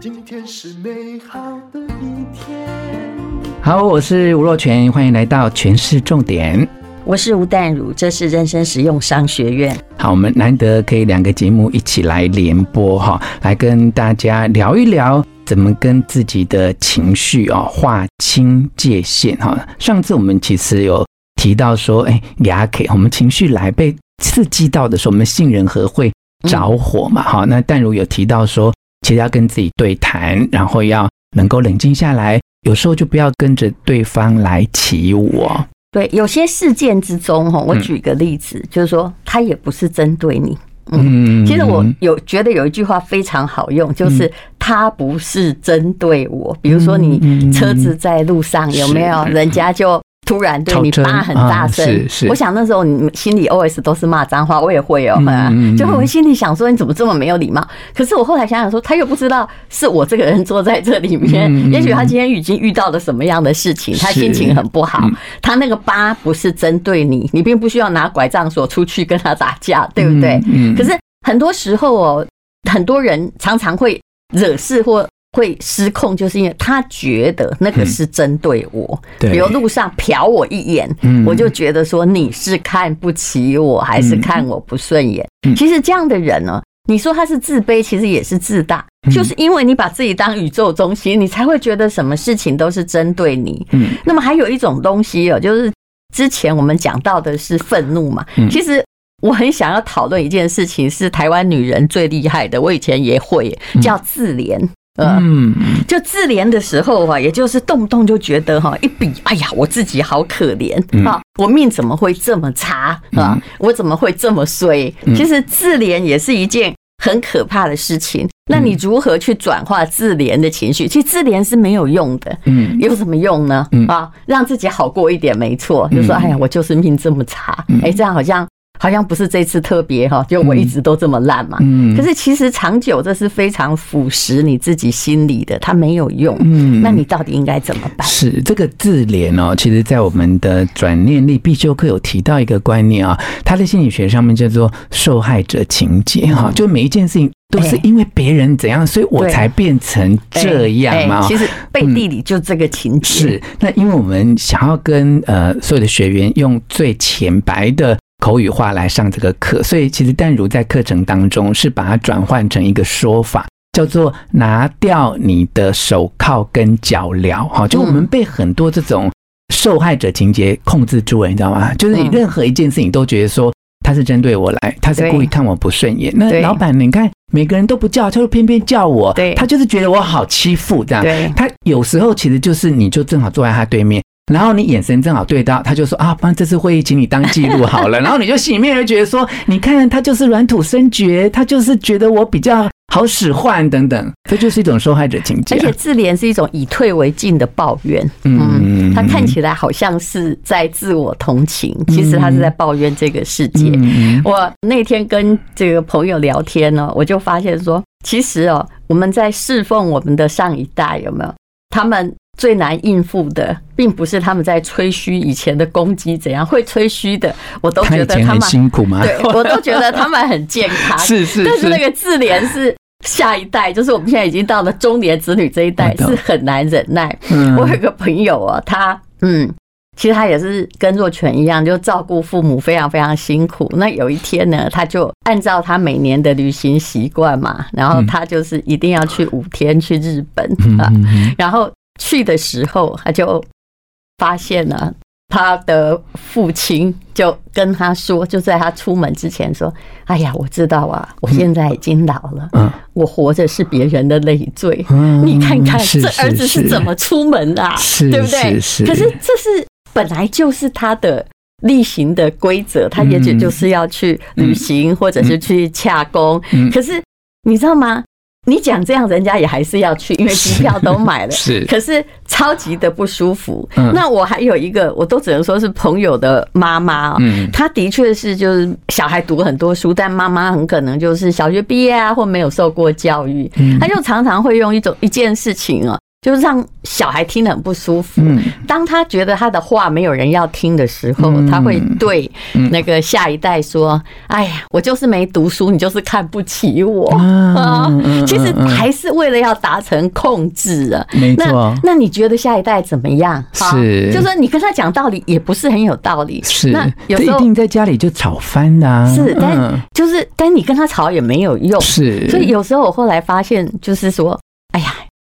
今天是美好的一天。好，我是吴若全，欢迎来到全市重点。我是吴淡如，这是人生实用商学院。好，我们难得可以两个节目一起来联播哈，来跟大家聊一聊怎么跟自己的情绪啊划清界限哈。上次我们其实有提到说，哎，牙 K，我们情绪来被刺激到的时候，我们杏仁核会着火嘛？哈、嗯，那淡如有提到说，其实要跟自己对谈，然后要能够冷静下来，有时候就不要跟着对方来起舞哦。对，有些事件之中，哈，我举个例子，嗯、就是说，他也不是针对你。嗯，其实我有觉得有一句话非常好用，就是他不是针对我。比如说，你车子在路上有没有人家就。突然对你骂很大声，是是，我想那时候你心里 OS 都是骂脏话，我也会哦，就会心里想说你怎么这么没有礼貌？可是我后来想想说，他又不知道是我这个人坐在这里面，也许他今天已经遇到了什么样的事情，他心情很不好。他那个疤不是针对你，你并不需要拿拐杖锁出去跟他打架，对不对？可是很多时候哦，很多人常常会惹事或。会失控，就是因为他觉得那个是针对我。比如路上瞟我一眼，我就觉得说你是看不起我，还是看我不顺眼？其实这样的人呢，你说他是自卑，其实也是自大。就是因为你把自己当宇宙中心，你才会觉得什么事情都是针对你。那么还有一种东西哦，就是之前我们讲到的是愤怒嘛。其实我很想要讨论一件事情，是台湾女人最厉害的，我以前也会叫自怜。嗯，就自怜的时候啊，也就是动不动就觉得哈，一比，哎呀，我自己好可怜啊，我命怎么会这么差啊？我怎么会这么衰？其实自怜也是一件很可怕的事情。那你如何去转化自怜的情绪？其实自怜是没有用的。嗯，有什么用呢？啊，让自己好过一点，没错。就说，哎呀，我就是命这么差，哎，这样好像。好像不是这次特别哈，就我一直都这么烂嘛。嗯。可是其实长久这是非常腐蚀你自己心理的，它没有用。嗯。那你到底应该怎么办？是这个自怜哦，其实在我们的转念力必修课有提到一个观念啊，它的心理学上面叫做受害者情节哈，就每一件事情都是因为别人怎样，所以我才变成这样嘛。其实背地里就这个情节。是。那因为我们想要跟呃所有的学员用最浅白的。口语化来上这个课，所以其实淡如在课程当中是把它转换成一个说法，叫做拿掉你的手铐跟脚镣。哈，就我们被很多这种受害者情节控制住了，你知道吗？就是你任何一件事情都觉得说他是针对我来，他是故意看我不顺眼。那老板，你看每个人都不叫，他就偏偏叫我，他就是觉得我好欺负这样。他有时候其实就是你就正好坐在他对面。然后你眼神正好对到，他就说啊，不然这次会议请你当记录好了。然后你就心里面就觉得说，你看他就是软土生绝，他就是觉得我比较好使唤等等，这就是一种受害者情结。而且自怜是一种以退为进的抱怨，嗯，他看起来好像是在自我同情，其实他是在抱怨这个世界。我那天跟这个朋友聊天呢，我就发现说，其实哦，我们在侍奉我们的上一代有没有？他们。最难应付的，并不是他们在吹嘘以前的攻击怎样，会吹嘘的，我都觉得他们很辛苦吗？对，我都觉得他们很健康。是是，但是那个自怜是下一代，就是我们现在已经到了中年子女这一代，是很难忍耐。我有个朋友啊，他嗯，其实他也是跟若泉一样，就照顾父母非常非常辛苦。那有一天呢，他就按照他每年的旅行习惯嘛，然后他就是一定要去五天去日本啊，然后。去的时候，他就发现了他的父亲，就跟他说，就在他出门之前说：“哎呀，我知道啊，我现在已经老了，我活着是别人的累赘。你看看这儿子是怎么出门的，对不对？可是这是本来就是他的例行的规则，他也许就是要去旅行，或者是去洽公。可是你知道吗？”你讲这样，人家也还是要去，因为机票都买了。是，可是超级的不舒服。那我还有一个，我都只能说是朋友的妈妈。嗯，她的确是就是小孩读很多书，但妈妈很可能就是小学毕业啊，或没有受过教育。她就常常会用一种一件事情啊，就是让小孩听得很不舒服。嗯，当他觉得他的话没有人要听的时候，他会对那个下一代说：“哎呀，我就是没读书，你就是看不起我。”啊，其实还是为了要达成控制啊。没错。那你觉得下一代怎么样？是，就说你跟他讲道理也不是很有道理。是，那有时候一定在家里就吵翻的。是，但就是但你跟他吵也没有用。是，所以有时候我后来发现，就是说，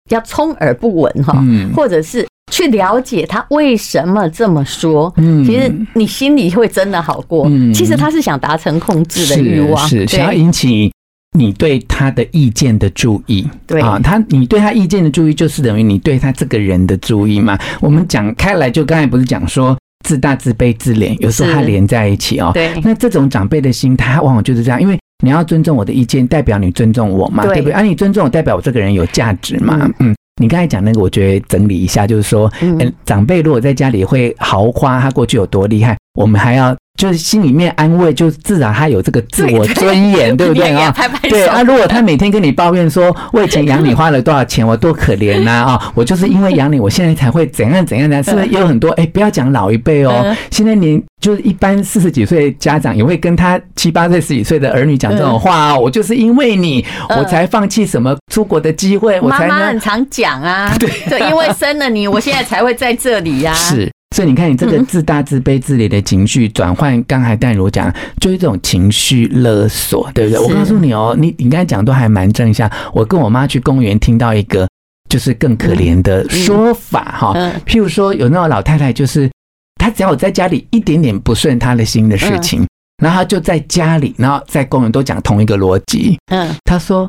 要充耳不闻哈，或者是去了解他为什么这么说。嗯，其实你心里会真的好过。嗯，其实他是想达成控制的欲望，是想要引起你对他的意见的注意。对啊，他你对他意见的注意，就是等于你对他这个人的注意嘛。我们讲开来，就刚才不是讲说自大、自卑、自怜，有时候他连在一起哦。对，那这种长辈的心态，往往就是这样，因为。你要尊重我的意见，代表你尊重我嘛，对，对不对？啊，你尊重我，代表我这个人有价值嘛。嗯，嗯，你刚才讲那个，我觉得整理一下，就是说，嗯，长辈如果在家里会豪夸他过去有多厉害，我们还要。就是心里面安慰，就自然他有这个自我尊严，对不对啊？对啊，如果他每天跟你抱怨说，我以前养你花了多少钱，我多可怜呐啊！我就是因为养你，我现在才会怎样怎样的，是不是也有很多？哎，不要讲老一辈哦，现在年就是一般四十几岁家长也会跟他七八岁、十几岁的儿女讲这种话啊。我就是因为你，我才放弃什么出国的机会，我才妈妈很常讲啊，对，对，因为生了你，我现在才会在这里呀。是。所以你看，你这个自大、自卑、自怜的情绪转换，刚才淡如讲，就是这种情绪勒索，对不对？我告诉你哦，你你刚才讲都还蛮正向。我跟我妈去公园，听到一个就是更可怜的说法哈，譬如说有那种老太太，就是她只要我在家里一点点不顺她的心的事情，然后她就在家里，然后在公园都讲同一个逻辑。嗯，她说。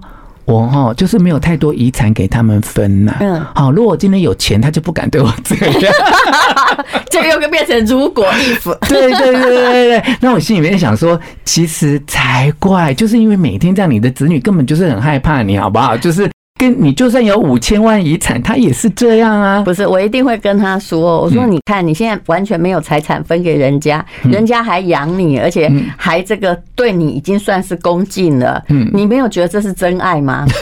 我哈就是没有太多遗产给他们分呐。嗯，好，如果我今天有钱，他就不敢对我这样。这个又变成如果 if。对对对对对。那我心里面想说，其实才怪，就是因为每天这样，你的子女根本就是很害怕你，好不好？就是。跟你就算有五千万遗产，他也是这样啊。不是，我一定会跟他说，我说你看你现在完全没有财产分给人家，人家还养你，而且还这个对你已经算是恭敬了。嗯，你没有觉得这是真爱吗？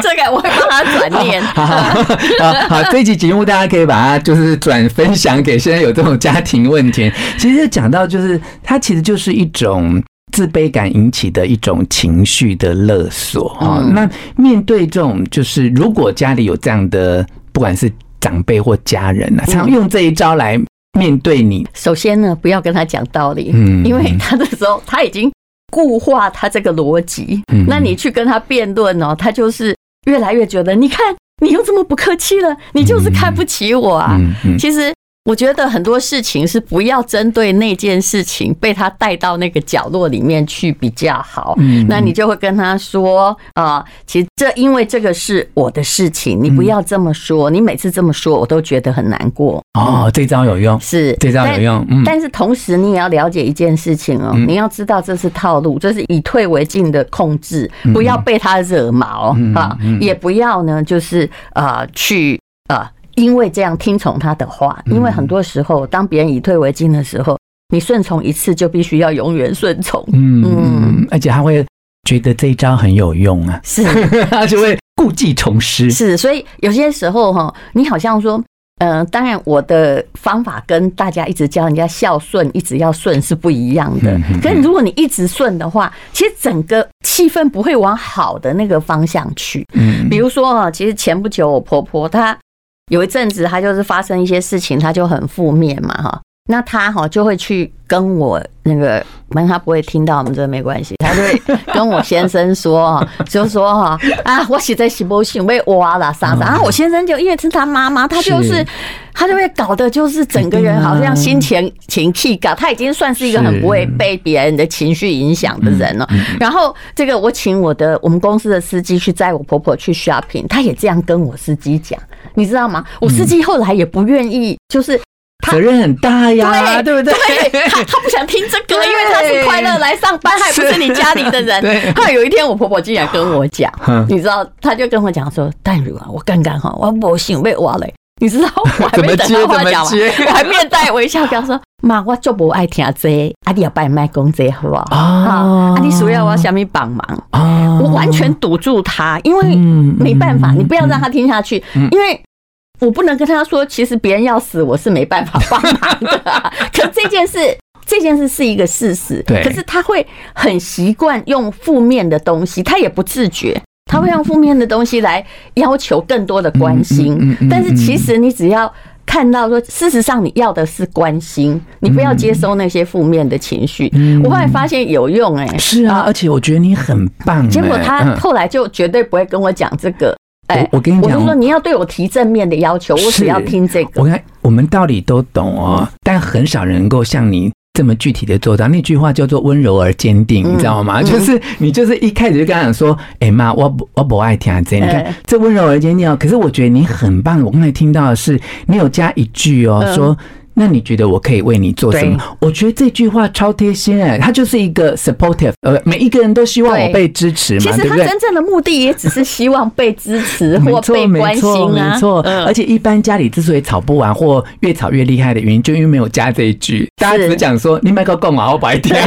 这个我会帮他转念。好好好，这一集节目大家可以把它就是转分享给现在有这种家庭问题。其实讲到就是，它其实就是一种。自卑感引起的一种情绪的勒索啊，那面对这种，就是如果家里有这样的，不管是长辈或家人啊，常用这一招来面对你。首先呢，不要跟他讲道理，嗯，因为他的时候他已经固化他这个逻辑，嗯。那你去跟他辩论哦，他就是越来越觉得，你看你又这么不客气了，你就是看不起我啊，其实。我觉得很多事情是不要针对那件事情被他带到那个角落里面去比较好。嗯，那你就会跟他说啊，其实这因为这个是我的事情，你不要这么说。你每次这么说，我都觉得很难过。哦，这招有用，是这招有用。嗯，但是同时你也要了解一件事情哦，你要知道这是套路，这是以退为进的控制，不要被他惹毛啊，也不要呢，就是呃去呃。因为这样听从他的话，因为很多时候，当别人以退为进的时候，你顺从一次就必须要永远顺从。嗯嗯，而且他会觉得这一招很有用啊，是，他就会故技重施。是，所以有些时候哈，你好像说，嗯，当然我的方法跟大家一直教人家孝顺，一直要顺是不一样的。可是如果你一直顺的话，其实整个气氛不会往好的那个方向去。嗯，比如说啊，其实前不久我婆婆她。有一阵子，他就是发生一些事情，他就很负面嘛，哈。那他哈就会去跟我那个，反正他不会听到我们这没关系，他就会跟我先生说，就说哈啊，我写在喜报信被挖了啥啥，然后我先生就因为是他妈妈，他就是他就会搞的就是整个人好像心情情气感，他已经算是一个很不会被别人的情绪影响的人了。然后这个我请我的我们公司的司机去载我婆婆去 shopping，他也这样跟我司机讲，你知道吗？我司机后来也不愿意，就是。责任很大呀，对不对？对，他他不想听这个，因为他是快乐来上班，还不是你家里的人。后来有一天，我婆婆竟然跟我讲，你知道，他就跟我讲说：“淡如啊，我刚刚哈，我不想被挖了，你知道我还没 等他话讲完，我还面带微笑跟他说：“ 妈，我就不爱听这个，啊，你要拜麦公这好不好？啊，你需要我下面帮忙？啊，我完全堵住他，因为没办法，你不要让他听下去，因为我不能跟他说，其实别人要死，我是没办法帮忙的。可这件事，这件事是一个事实，对，可是他会很习惯用负面的东西，他也不自觉。”他会用负面的东西来要求更多的关心，但是其实你只要看到说，事实上你要的是关心，你不要接收那些负面的情绪。我后来发现有用哎，是啊，而且我觉得你很棒。结果他后来就绝对不会跟我讲这个。哎，我跟你讲，我就说你要对我提正面的要求，我只要听这个。我看我们道理都懂哦，但很少人能够像你。这么具体的做到，那句话叫做温柔而坚定，你知道吗？就是你就是一开始就跟他讲说，哎妈，我不我不爱听这，你看这温柔而坚定哦。可是我觉得你很棒，我刚才听到的是你有加一句哦，说。那你觉得我可以为你做什么？我觉得这句话超贴心哎，他就是一个 supportive，呃，每一个人都希望我被支持嘛，其实他真正的目的也只是希望被支持或 被关心啊。没错，而且一般家里之所以吵不完或越吵越厉害的原因，就因为没有加这一句。大家只讲说你买个贡啊，我白天，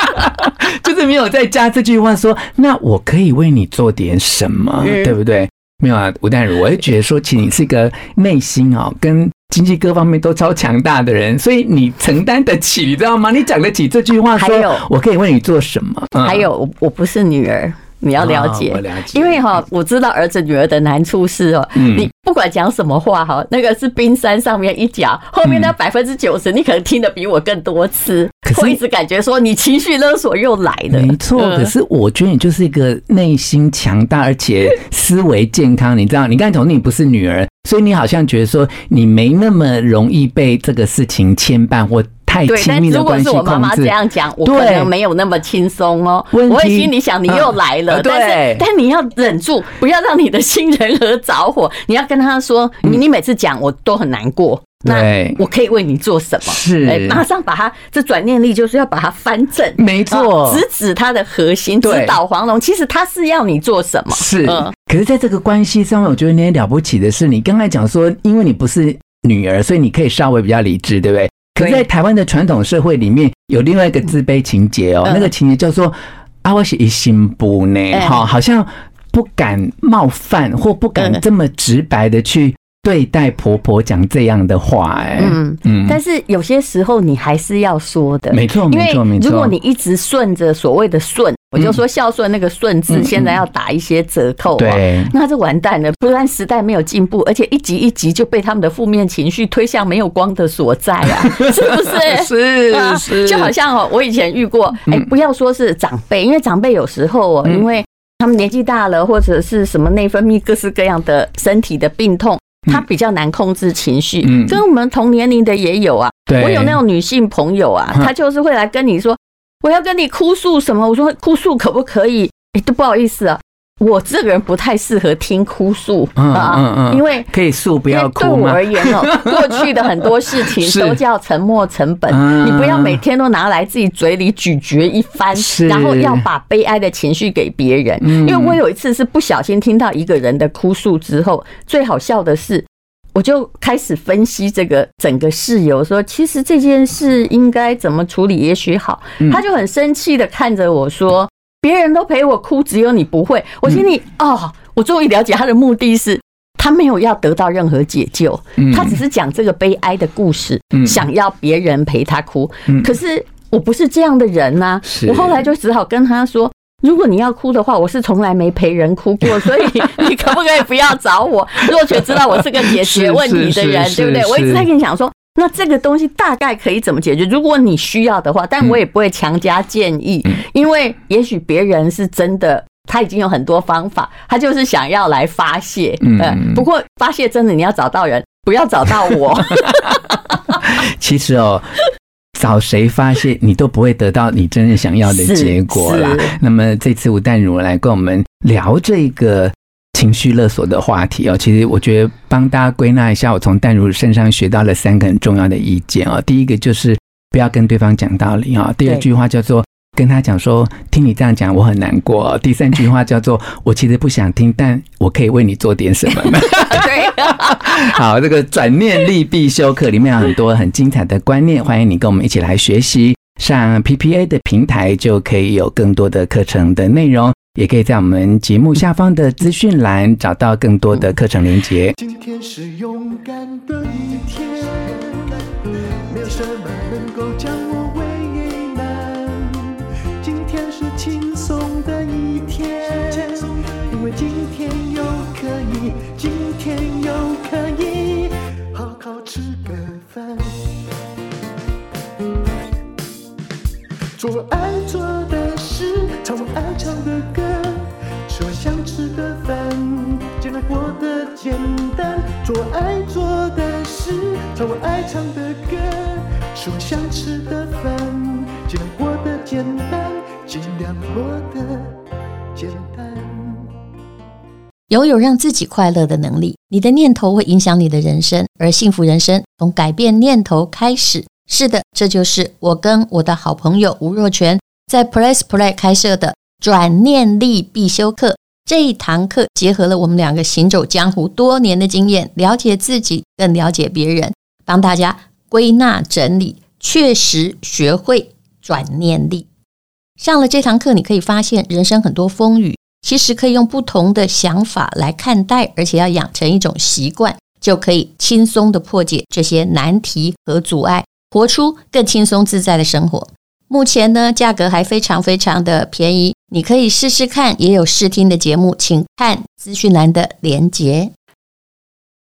就是没有再加这句话说，那我可以为你做点什么，对不对？没有啊，吴淡如，我就觉得说，其实你是一个内心啊跟。经济各方面都超强大的人，所以你承担得起，你知道吗？你讲得起这句话，说我可以为你做什么？还有，我我不是女儿。你要了解，了解，因为哈，我知道儿子女儿的难处是哦，你不管讲什么话哈，那个是冰山上面一角，后面那百分之九十你可能听得比我更多次，我一直感觉说你情绪勒索又来了。没错，可是我觉得你就是一个内心强大而且思维健康，你知道，你刚才同你不是女儿，所以你好像觉得说你没那么容易被这个事情牵绊或。太亲密的关系如果是我妈妈这样讲，我可能没有那么轻松哦。我会心里想，你又来了，但是但你要忍住，不要让你的心人和着火。你要跟他说，你你每次讲我都很难过，那我可以为你做什么？是，马上把他这转念力就是要把它翻正，没错，直指他的核心，直捣黄龙。其实他是要你做什么？是，可是在这个关系上面，我觉得你很了不起的是，你刚才讲说，因为你不是女儿，所以你可以稍微比较理智，对不对？可在台湾的传统社会里面，有另外一个自卑情节哦，那个情节叫做“啊，我是一心不呢”，哈，好像不敢冒犯或不敢这么直白的去。对待婆婆讲这样的话，哎，嗯嗯，但是有些时候你还是要说的，没错，没错，没错。如果你一直顺着所谓的顺，我就说孝顺那个顺字，现在要打一些折扣，对，那就完蛋了。不然时代没有进步，而且一集一集就被他们的负面情绪推向没有光的所在啊，是不是？是是，就好像哦，我以前遇过，哎，不要说是长辈，因为长辈有时候哦，因为他们年纪大了，或者是什么内分泌各式各样的身体的病痛。他比较难控制情绪，跟我们同年龄的也有啊。我有那种女性朋友啊，她就是会来跟你说，我要跟你哭诉什么？我说哭诉可不可以？哎，都不好意思啊。我这个人不太适合听哭诉啊，因为可以诉不要哭。对我而言哦，过去的很多事情都叫沉没成本，你不要每天都拿来自己嘴里咀嚼一番，然后要把悲哀的情绪给别人。因为我有一次是不小心听到一个人的哭诉之后，最好笑的是，我就开始分析这个整个事由，说其实这件事应该怎么处理，也许好。他就很生气的看着我说。别人都陪我哭，只有你不会。我心里哦，我终于了解他的目的是，他没有要得到任何解救，他只是讲这个悲哀的故事，想要别人陪他哭。可是我不是这样的人呐，我后来就只好跟他说：如果你要哭的话，我是从来没陪人哭过，所以你可不可以不要找我？若雪知道我是个解决问题的人，对不对？我一直在跟你讲说。那这个东西大概可以怎么解决？如果你需要的话，但我也不会强加建议，因为也许别人是真的，他已经有很多方法，他就是想要来发泄。嗯，不过发泄真的你要找到人，不要找到我。其实哦，找谁发泄，你都不会得到你真正想要的结果啦。那么这次吴淡如来跟我们聊这个。情绪勒索的话题哦，其实我觉得帮大家归纳一下，我从淡如身上学到了三个很重要的意见哦。第一个就是不要跟对方讲道理啊。第二句话叫做跟他讲说，听你这样讲，我很难过。第三句话叫做，我其实不想听，但我可以为你做点什么呢？对，好，这个转念力必修课里面有很多很精彩的观念，欢迎你跟我们一起来学习。上 PPA 的平台就可以有更多的课程的内容，也可以在我们节目下方的资讯栏找到更多的课程连接。今天是勇敢的一天，没有什么能够将我为难。今天是轻松的一天，因为今天又可以，今天又可以好好吃个饭。做爱做简单。做爱做的事，唱我爱唱的歌，吃我想吃的饭，尽量过得简单，尽量过得简单。拥有让自己快乐的能力，你的念头会影响你的人生，而幸福人生从改变念头开始。是的，这就是我跟我的好朋友吴若权在 Press Play 开设的转念力必修课。这一堂课结合了我们两个行走江湖多年的经验，了解自己，更了解别人，帮大家归纳整理，确实学会转念力。上了这堂课，你可以发现人生很多风雨，其实可以用不同的想法来看待，而且要养成一种习惯，就可以轻松地破解这些难题和阻碍。活出更轻松自在的生活。目前呢，价格还非常非常的便宜，你可以试试看。也有试听的节目，请看资讯栏的连接。